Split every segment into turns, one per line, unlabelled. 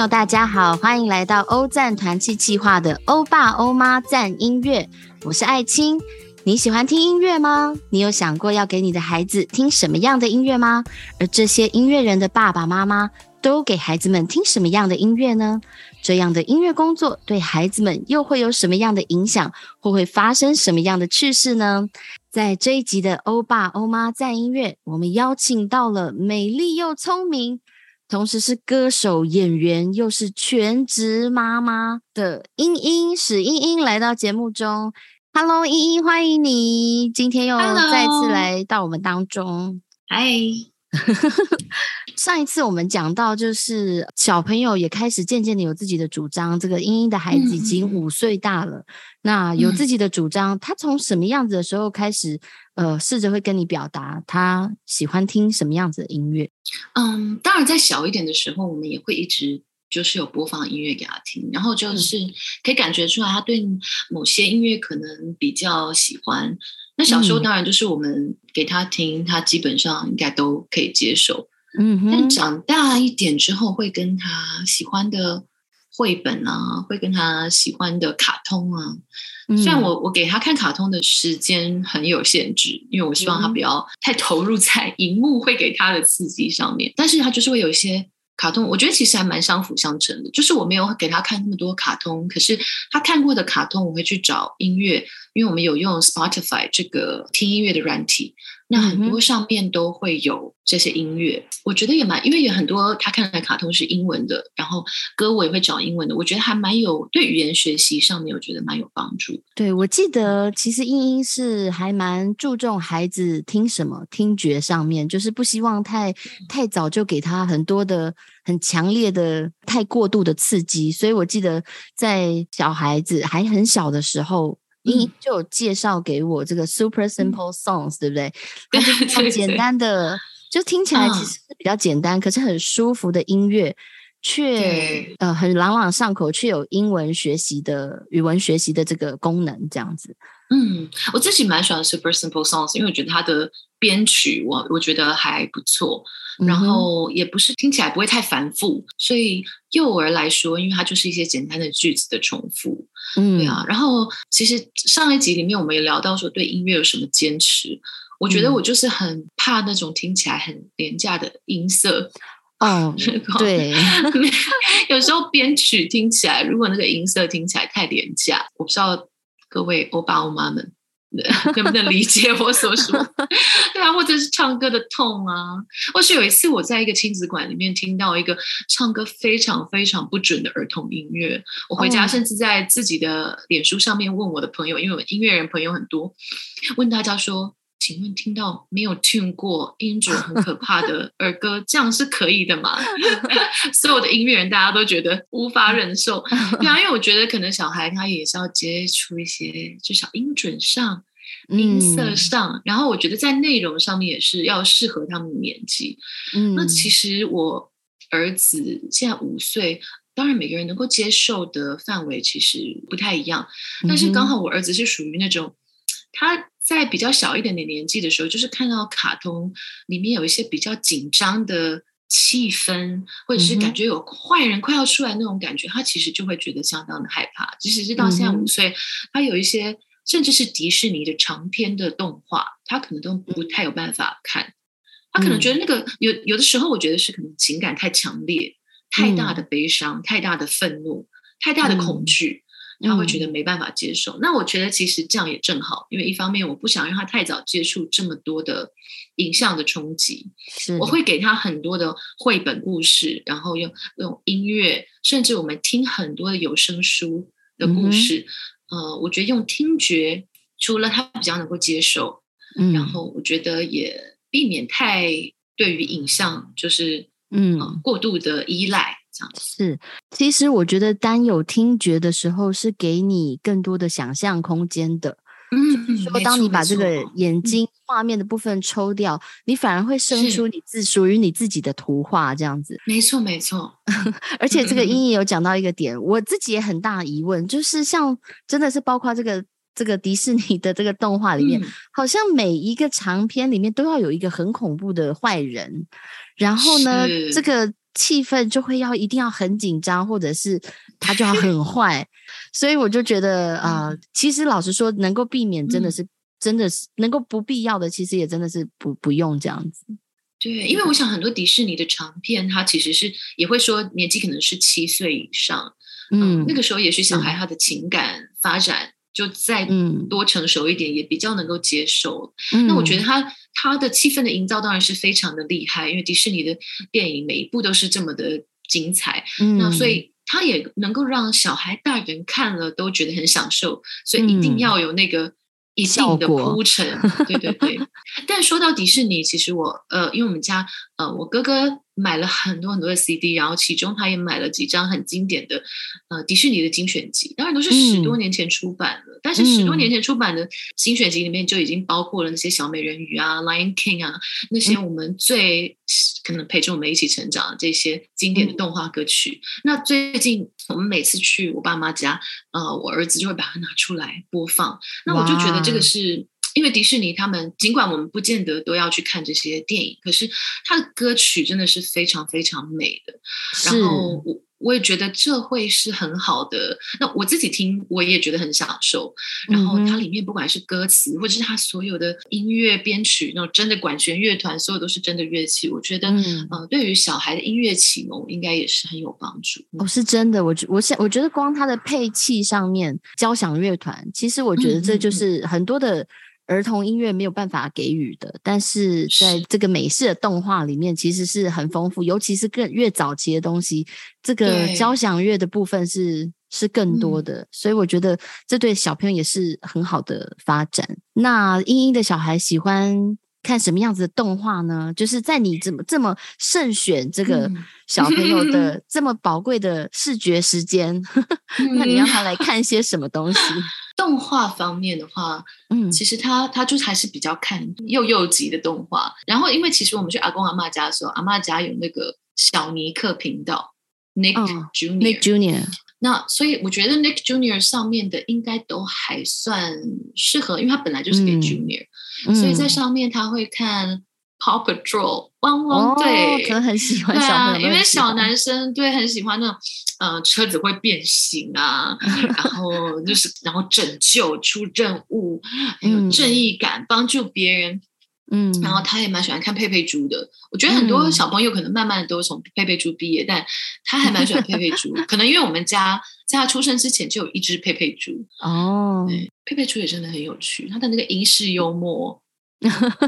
友，大家好，欢迎来到欧赞团契计划的欧爸欧妈赞音乐，我是艾青。你喜欢听音乐吗？你有想过要给你的孩子听什么样的音乐吗？而这些音乐人的爸爸妈妈都给孩子们听什么样的音乐呢？这样的音乐工作对孩子们又会有什么样的影响，或会发生什么样的趣事呢？在这一集的欧爸欧妈赞音乐，我们邀请到了美丽又聪明。同时是歌手、演员，又是全职妈妈的英英史英英来到节目中。Hello，英英，欢迎你！今天又再次来到我们当中。
嗨。
上一次我们讲到，就是小朋友也开始渐渐的有自己的主张。这个英英的孩子已经五岁大了，那有自己的主张。他从什么样子的时候开始，呃，试着会跟你表达他喜欢听什么样子的音乐？
嗯，当然，在小一点的时候，我们也会一直就是有播放音乐给他听，然后就是可以感觉出来，他对某些音乐可能比较喜欢。那小时候当然就是我们给他听，他基本上应该都可以接受。嗯，但长大一点之后，会跟他喜欢的绘本啊，会跟他喜欢的卡通啊。虽然我我给他看卡通的时间很有限制，因为我希望他不要太投入在荧幕会给他的刺激上面，但是他就是会有一些。卡通，我觉得其实还蛮相辅相成的。就是我没有给他看那么多卡通，可是他看过的卡通，我会去找音乐，因为我们有用 Spotify 这个听音乐的软体。那很多上面都会有这些音乐，我觉得也蛮，因为有很多他看的卡通是英文的，然后歌我也会找英文的，我觉得还蛮有对语言学习上面，我觉得蛮有帮助。
对，我记得其实英英是还蛮注重孩子听什么听觉上面，就是不希望太太早就给他很多的很强烈的太过度的刺激，所以我记得在小孩子还很小的时候。英就有介绍给我这个 Super Simple Songs，对不对？它是很简。单的，就听起来其实是比较简单，可是很舒服的音乐，却呃很朗朗上口，却有英文学习的语文学习的这个功能，这样子。
嗯，我自己蛮喜欢 Super Simple Songs，因为我觉得它的编曲我我觉得还不错，然后也不是听起来不会太繁复，所以幼儿来说，因为它就是一些简单的句子的重复。嗯，对啊，然后其实上一集里面我们也聊到说对音乐有什么坚持，我觉得我就是很怕那种听起来很廉价的音色
哦，对，
有时候编曲听起来，如果那个音色听起来太廉价，我不知道各位欧巴欧妈们。能不能理解我所说？对啊，或者是唱歌的痛啊，或是有一次我在一个亲子馆里面听到一个唱歌非常非常不准的儿童音乐，我回家甚至在自己的脸书上面问我的朋友，因为我音乐人朋友很多，问大家说：“请问听到没有 tune 过音准很可怕的儿歌，这样是可以的吗？” 所有的音乐人大家都觉得无法忍受，对啊，因为我觉得可能小孩他也是要接触一些至少音准上。音色上，然后我觉得在内容上面也是要适合他们的年纪。嗯，那其实我儿子现在五岁，当然每个人能够接受的范围其实不太一样。但是刚好我儿子是属于那种他在比较小一点点年纪的时候，就是看到卡通里面有一些比较紧张的气氛，或者是感觉有坏人快要出来那种感觉，他其实就会觉得相当的害怕。即使是到现在五岁，他有一些。甚至是迪士尼的长篇的动画，他可能都不太有办法看。他可能觉得那个有有的时候，我觉得是可能情感太强烈、太大的悲伤、太大的愤怒、太大的恐惧，他会觉得没办法接受。那我觉得其实这样也正好，因为一方面我不想让他太早接触这么多的影像的冲击，我会给他很多的绘本故事，然后用用音乐，甚至我们听很多的有声书的故事。呃，我觉得用听觉，除了他比较能够接受，嗯，然后我觉得也避免太对于影像就是嗯过度的依赖这样
是，其实我觉得单有听觉的时候是给你更多的想象空间的。嗯，说当你把这个。眼睛画面的部分抽掉，你反而会生出你自属于你自己的图画，这样子。
没错，没错。
而且这个英译有讲到一个点，我自己也很大疑问，就是像真的是包括这个这个迪士尼的这个动画里面，好像每一个长片里面都要有一个很恐怖的坏人，然后呢，这个气氛就会要一定要很紧张，或者是他就要 很坏，所以我就觉得啊，其实老实说，能够避免真的是真的是能够不必要的，其实也真的是不不用这样子。
对，因为我想很多迪士尼的长片，它其实是也会说年纪可能是七岁以上，嗯，那个时候也许小孩他的情感发展就再多成熟一点，也比较能够接受。那我觉得他他的气氛的营造当然是非常的厉害，因为迪士尼的电影每一部都是这么的精彩，那所以他也能够让小孩、大人看了都觉得很享受，所以一定要有那个。一定的铺陈，对对对。但说到迪士尼，其实我呃，因为我们家呃，我哥哥买了很多很多的 CD，然后其中他也买了几张很经典的呃迪士尼的精选集，当然都是十多年前出版的。但是十多年前出版的精选集里面就已经包括了那些小美人鱼啊、Lion King 啊那些我们最可能陪着我们一起成长的这些经典的动画歌曲。那最近我们每次去我爸妈家，呃，我儿子就会把它拿出来播放。那我就觉得这个是。因为迪士尼他们尽管我们不见得都要去看这些电影，可是他的歌曲真的是非常非常美的。然后我我也觉得这会是很好的。那我自己听我也觉得很享受。然后它里面不管是歌词，或者是它所有的音乐编曲，那种真的管弦乐团，所有都是真的乐器。我觉得，呃，对于小孩的音乐启蒙应该也是很有帮助。
哦，是真的。我觉我想我觉得光它的配器上面，交响乐团，其实我觉得这就是很多的。儿童音乐没有办法给予的，但是在这个美式的动画里面，其实是很丰富，尤其是更越早期的东西，这个交响乐的部分是是更多的，所以我觉得这对小朋友也是很好的发展。那英英的小孩喜欢看什么样子的动画呢？就是在你怎么这么慎选这个小朋友的 这么宝贵的视觉时间，那你让他来看些什么东西？
动画方面的话，嗯，其实他他就还是比较看幼幼级的动画。然后，因为其实我们去阿公阿妈家的时候，阿妈家有那个小尼克频道，Nick Junior，Nick
Junior。
那所以我觉得 Nick Junior 上面的应该都还算适合，因为他本来就是给 Junior，所以在上面他会看。Paw Patrol，汪汪队
可能很喜欢，对
啊，因为小男生对很喜欢那种，呃，车子会变形啊，然后就是然后拯救出任务，有正义感，帮助别人，嗯，然后他也蛮喜欢看佩佩猪的。我觉得很多小朋友可能慢慢都从佩佩猪毕业，但他还蛮喜欢佩佩猪，可能因为我们家在他出生之前就有一只佩佩猪哦，佩佩猪也真的很有趣，他的那个英式幽默。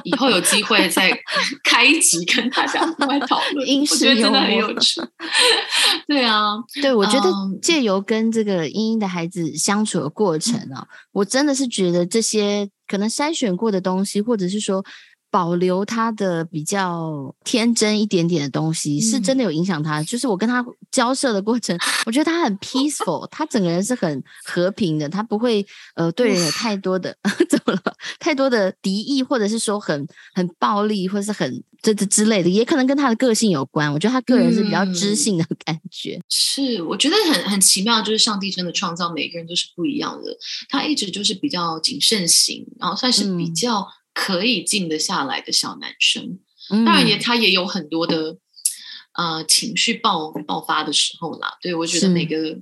以后有机会再 开一集跟大家来讨论，我觉得真的很有趣。对啊，
对我觉得借由跟这个英英的孩子相处的过程啊，我真的是觉得这些可能筛选过的东西，或者是说。保留他的比较天真一点点的东西，是真的有影响他。就是我跟他交涉的过程，我觉得他很 peaceful，他整个人是很和平的，他不会呃对人有太多的 怎么了，太多的敌意，或者是说很很暴力，或者是很这这之类的，也可能跟他的个性有关。我觉得他个人是比较知性的感觉。
是，我觉得很很奇妙，就是上帝真的创造每个人都是不一样的。他一直就是比较谨慎型，然后算是比较。可以静得下来的小男生，当然也他也有很多的呃情绪爆爆发的时候啦。对我觉得每个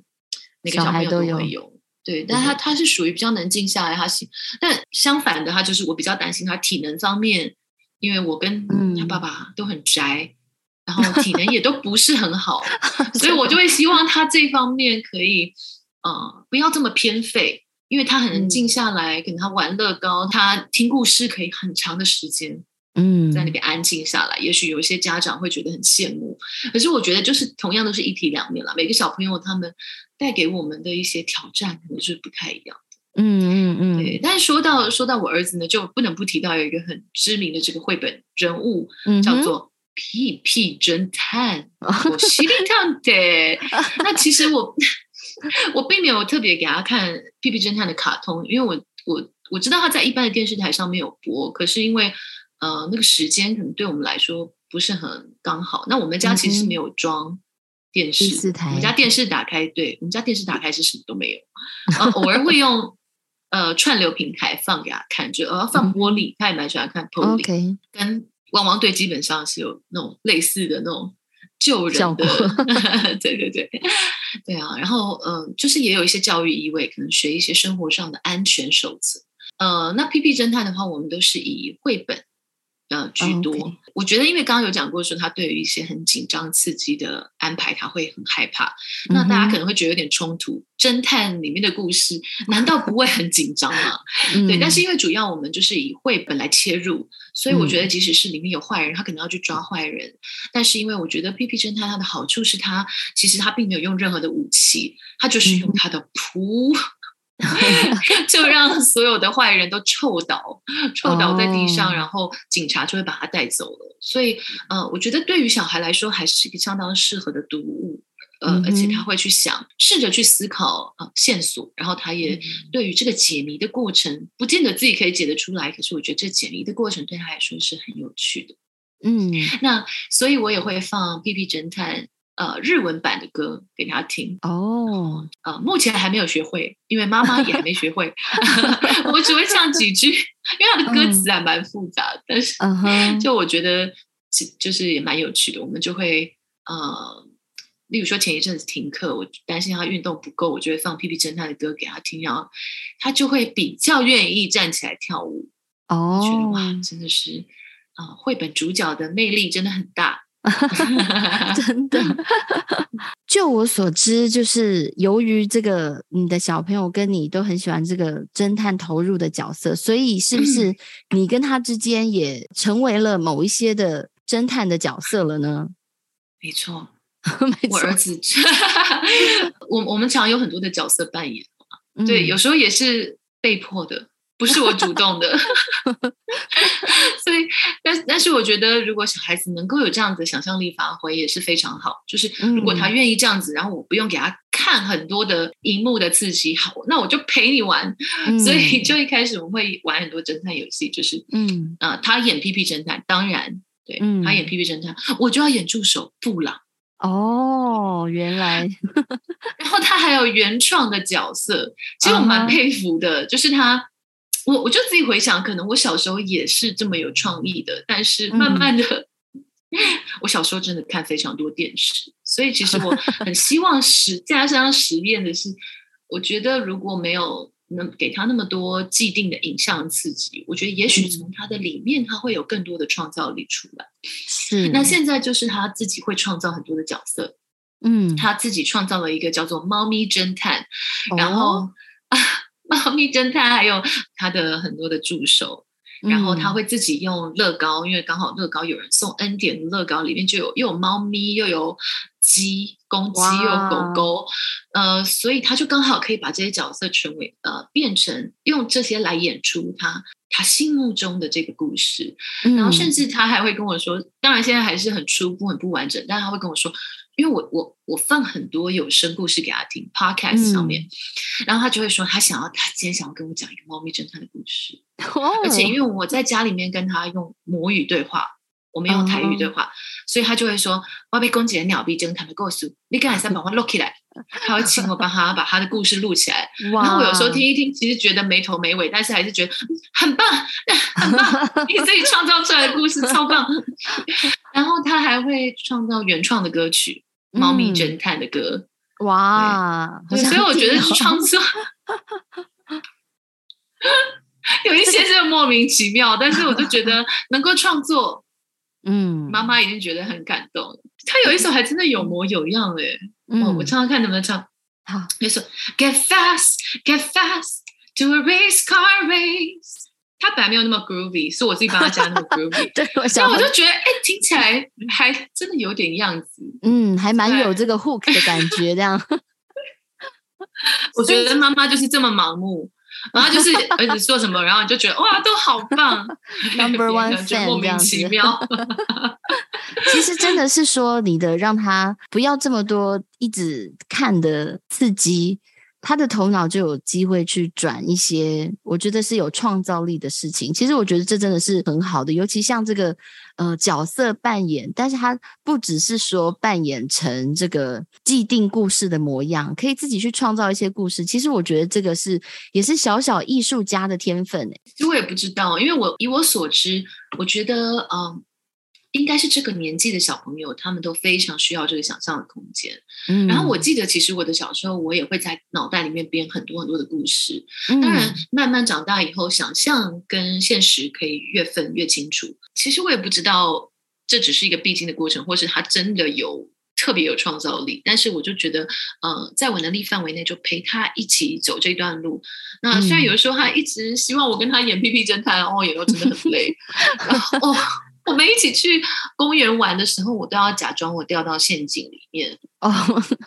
每个小朋友都会有，对，但他他是属于比较能静下来，他行。但相反的，他就是我比较担心他体能方面，因为我跟他爸爸都很宅，然后体能也都不是很好，所以我就会希望他这方面可以呃不要这么偏废。因为他很能静下来，可能他玩乐高，他听故事可以很长的时间，嗯，在那边安静下来。也许有一些家长会觉得很羡慕，可是我觉得就是同样都是一体两面了。每个小朋友他们带给我们的一些挑战可能是不太一样的。嗯嗯嗯。对，但是说到说到我儿子呢，就不能不提到有一个很知名的这个绘本人物，叫做屁屁侦探，我犀利探的。那其实我。我并没有特别给他看《屁屁侦探》的卡通，因为我我我知道他在一般的电视台上面有播，可是因为呃那个时间可能对我们来说不是很刚好。那我们家其实没有装电视，我们家电视打开，对我们家电视打开是什么都没有，偶尔会用呃串流平台放给他看，就呃放玻璃，他也蛮喜欢看玻璃，跟汪汪队基本上是有那种类似的那种。救人的，对对对，对啊。然后嗯，就是也有一些教育意味，可能学一些生活上的安全守则。呃，那 P P 侦探的话，我们都是以绘本。呃，居多。我觉得，因为刚刚有讲过，说他对于一些很紧张、刺激的安排，他会很害怕。那大家可能会觉得有点冲突。侦探里面的故事，难道不会很紧张吗？对。但是因为主要我们就是以绘本来切入，所以我觉得，即使是里面有坏人，他可能要去抓坏人。但是因为我觉得 P P 侦探它的好处是，他其实他并没有用任何的武器，他就是用他的扑。就让所有的坏人都臭倒，臭倒在地上，然后警察就会把他带走了。所以，呃，我觉得对于小孩来说，还是一个相当适合的读物。呃，而且他会去想，试着去思考呃线索，然后他也对于这个解谜的过程，不见得自己可以解得出来，可是我觉得这解谜的过程对他来说是很有趣的。嗯，那所以我也会放《屁屁侦探》。呃，日文版的歌给他听哦。呃，目前还没有学会，因为妈妈也还没学会。我只会唱几句，因为他的歌词还蛮复杂。但是，就我觉得，就是也蛮有趣的。我们就会呃，例如说前一阵子停课，我担心他运动不够，我就会放《屁屁侦探》的歌给他听，然后他就会比较愿意站起来跳舞。哦，觉得哇，真的是啊，绘本主角的魅力真的很大。
真的，就我所知，就是由于这个你的小朋友跟你都很喜欢这个侦探投入的角色，所以是不是你跟他之间也成为了某一些的侦探的角色了呢？
没错，我儿子，我我们常有很多的角色扮演，对，有时候也是被迫的。不是我主动的，所以，但但是我觉得，如果小孩子能够有这样子想象力发挥，也是非常好。就是如果他愿意这样子，然后我不用给他看很多的荧幕的刺激，好，那我就陪你玩。所以就一开始我们会玩很多侦探游戏，就是嗯啊，他演屁屁侦探，当然对他演屁屁侦探，我就要演助手布朗。
哦，原来，
然后他还有原创的角色，其实我蛮佩服的，就是他。我我就自己回想，可能我小时候也是这么有创意的，但是慢慢的，我小时候真的看非常多电视，所以其实我很希望实在他身上实验的是，我觉得如果没有能给他那么多既定的影像刺激，我觉得也许从他的里面他会有更多的创造力出来。是，那现在就是他自己会创造很多的角色，嗯，他自己创造了一个叫做“猫咪侦探”，然后啊。猫咪侦探还有他的很多的助手，然后他会自己用乐高，因为刚好乐高有人送 N 点乐高，里面就有又有猫咪又有鸡公鸡又有狗狗，呃，所以他就刚好可以把这些角色成为呃变成用这些来演出他他心目中的这个故事，然后甚至他还会跟我说，当然现在还是很初步很不完整，但他会跟我说。因为我我我放很多有声故事给他听，podcast 上面，然后他就会说他想要他今天想要跟我讲一个猫咪侦探的故事，而且因为我在家里面跟他用母语对话，我们用台语对话，所以他就会说我被攻击的鸟逼侦探的故事，你赶紧把我录起来，他会请我帮他把他的故事录起来，然后我有时候听一听，其实觉得没头没尾，但是还是觉得很棒，很棒，你自己创造出来的故事超棒，然后他还会创造原创的歌曲。猫咪侦探的歌，哇！所以我觉得创作。有一些是莫名其妙，但是我就觉得能够创作，嗯，妈妈已经觉得很感动。他有一首还真的有模有样哎，哦，我唱唱看能不能唱。好，那首 Get fast, get fast to a race car race。他本来没有那么 groovy，是我自己帮他加那么 groovy。
对，
所以我就觉得，哎，听起来还真的有点样子。
嗯，还蛮有这个 hook 的感觉，这样。
我觉得妈妈就是这么盲目，然后就是儿子说什么，然后你就觉得哇，都好棒，
number one fan
莫名其妙。
其实真的是说，你的让他不要这么多一直看的刺激。他的头脑就有机会去转一些，我觉得是有创造力的事情。其实我觉得这真的是很好的，尤其像这个呃角色扮演，但是他不只是说扮演成这个既定故事的模样，可以自己去创造一些故事。其实我觉得这个是也是小小艺术家的天分诶。
其实我也不知道，因为我以我所知，我觉得嗯。应该是这个年纪的小朋友，他们都非常需要这个想象的空间。
嗯
然后我记得，其实我的小时候，我也会在脑袋里面编很多很多的故事。
嗯
当然，慢慢长大以后，想象跟现实可以越分越清楚。其实我也不知道，这只是一个必经的过程，或是他真的有特别有创造力。但是我就觉得，呃，在我能力范围内，就陪他一起走这段路。那虽然
嗯
有的时候他一直希望我跟他演屁屁侦探，哦，有时候真的很累。然后哦，我们一起去公园玩的时候，我都要假装我掉到陷阱里面。
哦，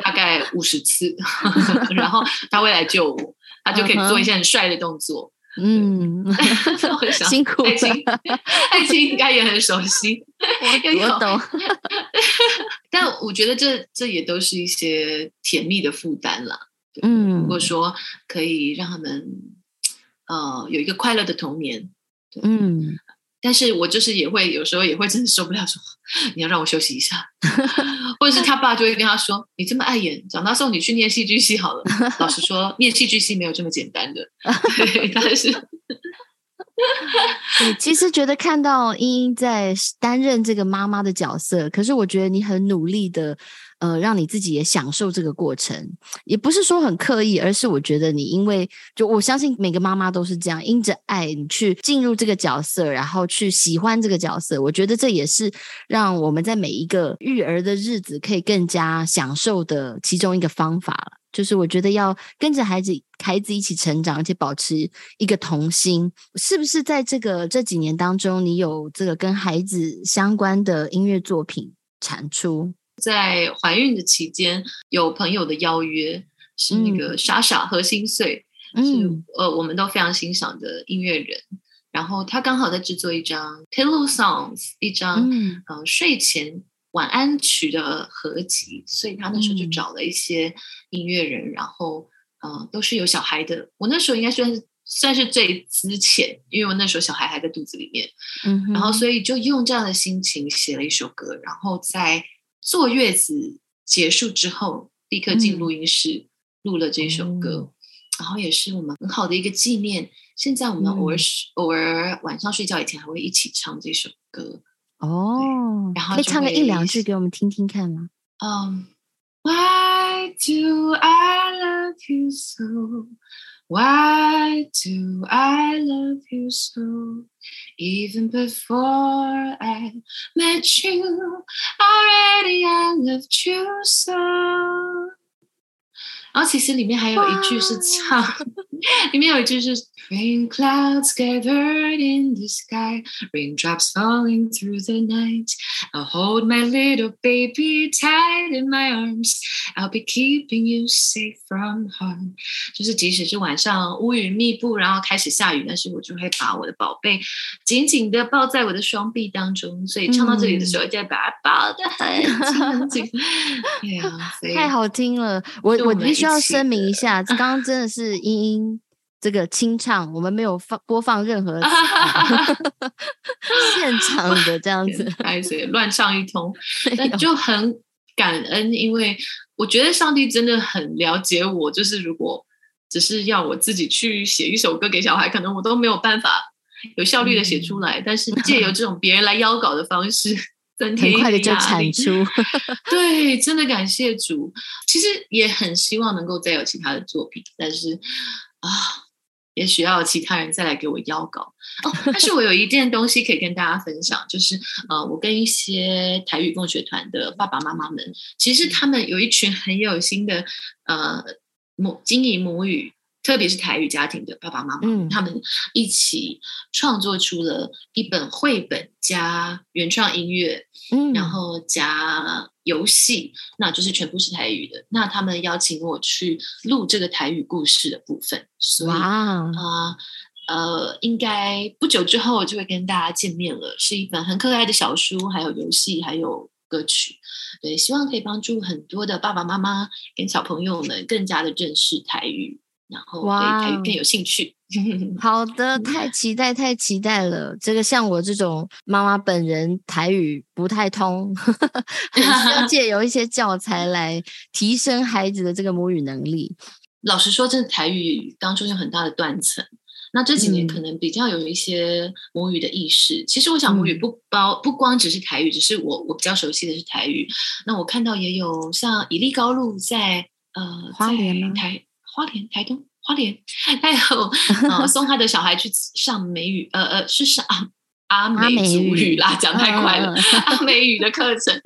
大概五十次，然后他会来救我，他就可以做一些很帅的动作。
嗯，辛苦
爱情
了，
爱情应该也很熟悉。有
我懂，
但我觉得这这也都是一些甜蜜的负担了。
嗯。
如果说可以让他们呃有一个快乐的童年，
嗯，
但是我就是也会有时候也会真的受不了说，你要让我休息一下，或者是他爸就会跟他说，你这么爱演，长大送你去念戏剧系好了。老实说，念戏剧系没有这么简单的，对，但是
对，其实觉得看到英英在担任这个妈妈的角色，可是我觉得你很努力的，呃，让你自己也享受这个过程，也不是说很刻意，而是我觉得你因为就我相信每个妈妈都是这样，因着爱你去进入这个角色，然后去喜欢这个角色，我觉得这也是让我们在每一个育儿的日子可以更加享受的其中一个方法了。就是我觉得要跟着孩子孩子一起成长，而且保持一个童心，是不是在这个这几年当中，你有这个跟孩子相关的音乐作品产出？
在怀孕的期间，有朋友的邀约是那个莎莎和心碎，
嗯。
是呃我们都非常欣赏的音乐人。然后他刚好在制作一张 Pillow Songs，一张
嗯。
呃睡前晚安曲的合集，所以他那时候就
嗯。
找了一些音乐人，然后呃都是有小孩的。我那时候应该算是算是最之前，因为我那时候小孩还在肚子里面，
嗯，
然后所以就用这样的心情写了一首歌，然后在坐月子结束之后，立刻进
嗯
录音室录了这首歌，
哦
然后也是我们很好的一个纪念。现在我们偶尔、
嗯
偶尔晚上睡觉以前还会一起唱这首歌。
哦，
然后
可以唱个一两句给我们听听看吗？
嗯、Why do I love you so? Why do I love you so? Even before I met you, already I loved you so. 然后其实里面还有一句是唱， 里面有一句是 Rain clouds gathered in the sky, raindrops falling through the night. I'll hold my little baby tight in my arms. I'll be keeping you safe from harm. 就是即使是晚上乌云密布，然后开始下雨，但是我就会把我的宝贝紧紧的抱在我的双臂当中。所以唱到这里的时候，就要把它抱得很紧很紧。对呀，
太好听了，我
我
必须要声明一
的
下，刚刚真的是英英这个清唱，我们没有放播放任何 现场的这样子，
拍水乱唱一通，
没有
但就很感恩，因为我觉得上帝真的很了解我。就是如果只是要我自己去写一首歌给小孩，可能我都没有办法有效率的写出来。但是借由这种别人来邀稿的方式，
很快的就产出。
对，真的感谢主。其实也很希望能够再有其他的作品，但是啊，也许要其他人再来给我邀稿哦。但是我有一件东西可以跟大家分享，就是呃，我跟一些台语共学团的爸爸妈妈们，其实他们有一群很有心的呃母经营母语。特别是台语家庭的爸爸妈妈，
嗯
他们一起创作出了一本绘本加原创音乐，
嗯，
然后加游戏，那就是全部是台语的。那他们邀请我去录这个台语故事的部分，所以啊
哇，
呃，应该不久之后就会跟大家见面了。是一本很可爱的小书，还有游戏，还有歌曲。对，希望可以帮助很多的爸爸妈妈跟小朋友们更加的认识台语，然后对台语更有兴趣。
好的，太期待，太期待了。这个像我这种妈妈本人台语不太通，很需要借由一些教材来提升孩子的这个母语能力。
老实说，真的台语当中有很大的断层。那这几年可能比较有一些母语的意识。其实我想母语不包不光只是台语，只是我我比较熟悉的是台语。那我看到也有像以利高路在呃
花莲
台花莲台东花莲，还有呃送他的小孩去上美语呃呃是上。阿美族语啦，讲太快了。阿美语的课程，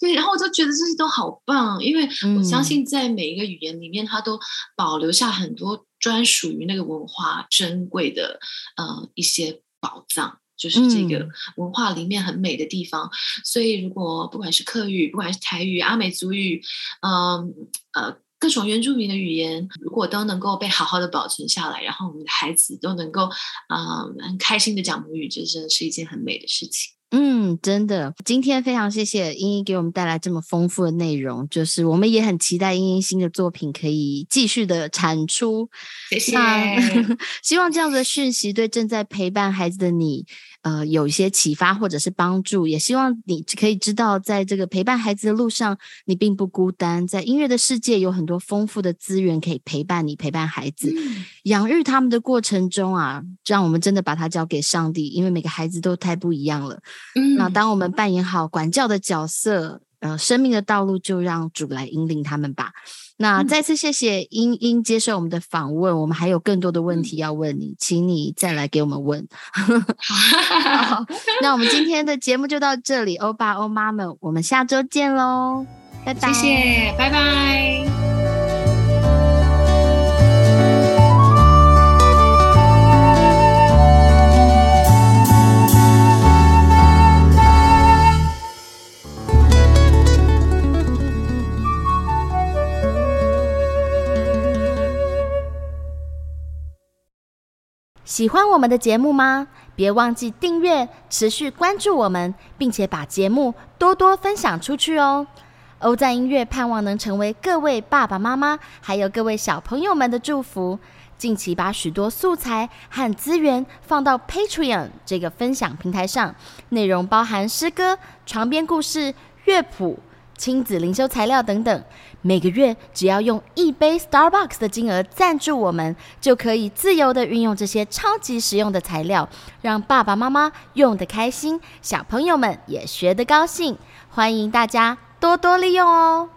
对，然后我就觉得这些都好棒，因为我相信在每一个语言里面，它都保留下很多专属于那个文化珍贵的呃一些宝藏，就是这个文化里面很美的地方。所以，如果不管是客语，不管是台语、阿美族语，嗯呃。各种原住民的语言，如果都能够被好好的保存下来，然后我们的孩子都能够，嗯，很开心的讲母语，这真的是一件很美的事情。
嗯，真的，今天非常谢谢英英给我们带来这么丰富的内容，就是我们也很期待英英新的作品可以继续的产出。
谢谢，
希望这样子的讯息对正在陪伴孩子的你。呃，有一些启发或者是帮助，也希望你可以知道，在这个陪伴孩子的路上，你并不孤单。在音乐的世界，有很多丰富的资源可以陪伴你，陪伴孩子养育他们的过程中啊，让我们真的把它交给上帝，因为每个孩子都太不一样了。嗯那当我们扮演好管教的角色，呃，生命的道路就让主来引领他们吧。那再次谢谢英英接受我们的访问，我们还有更多的问题要问你，请你再来给我们问。好，那我们今天的节目就到这里，欧巴欧妈们，我们下周见喽，拜拜，
谢谢，拜拜。
喜欢我们的节目吗？别忘记订阅、持续关注我们，并且把节目多多分享出去哦。欧赞音乐盼望能成为各位爸爸妈妈还有各位小朋友们的祝福。近期把许多素材和资源放到 Patreon 这个分享平台上，内容包含诗歌、床边故事、乐谱。亲子灵修材料等等，每个月只要用一杯 Starbucks 的金额赞助我们，就可以自由的运用这些超级实用的材料，让爸爸妈妈用的开心，小朋友们也学得高兴。欢迎大家多多利用哦！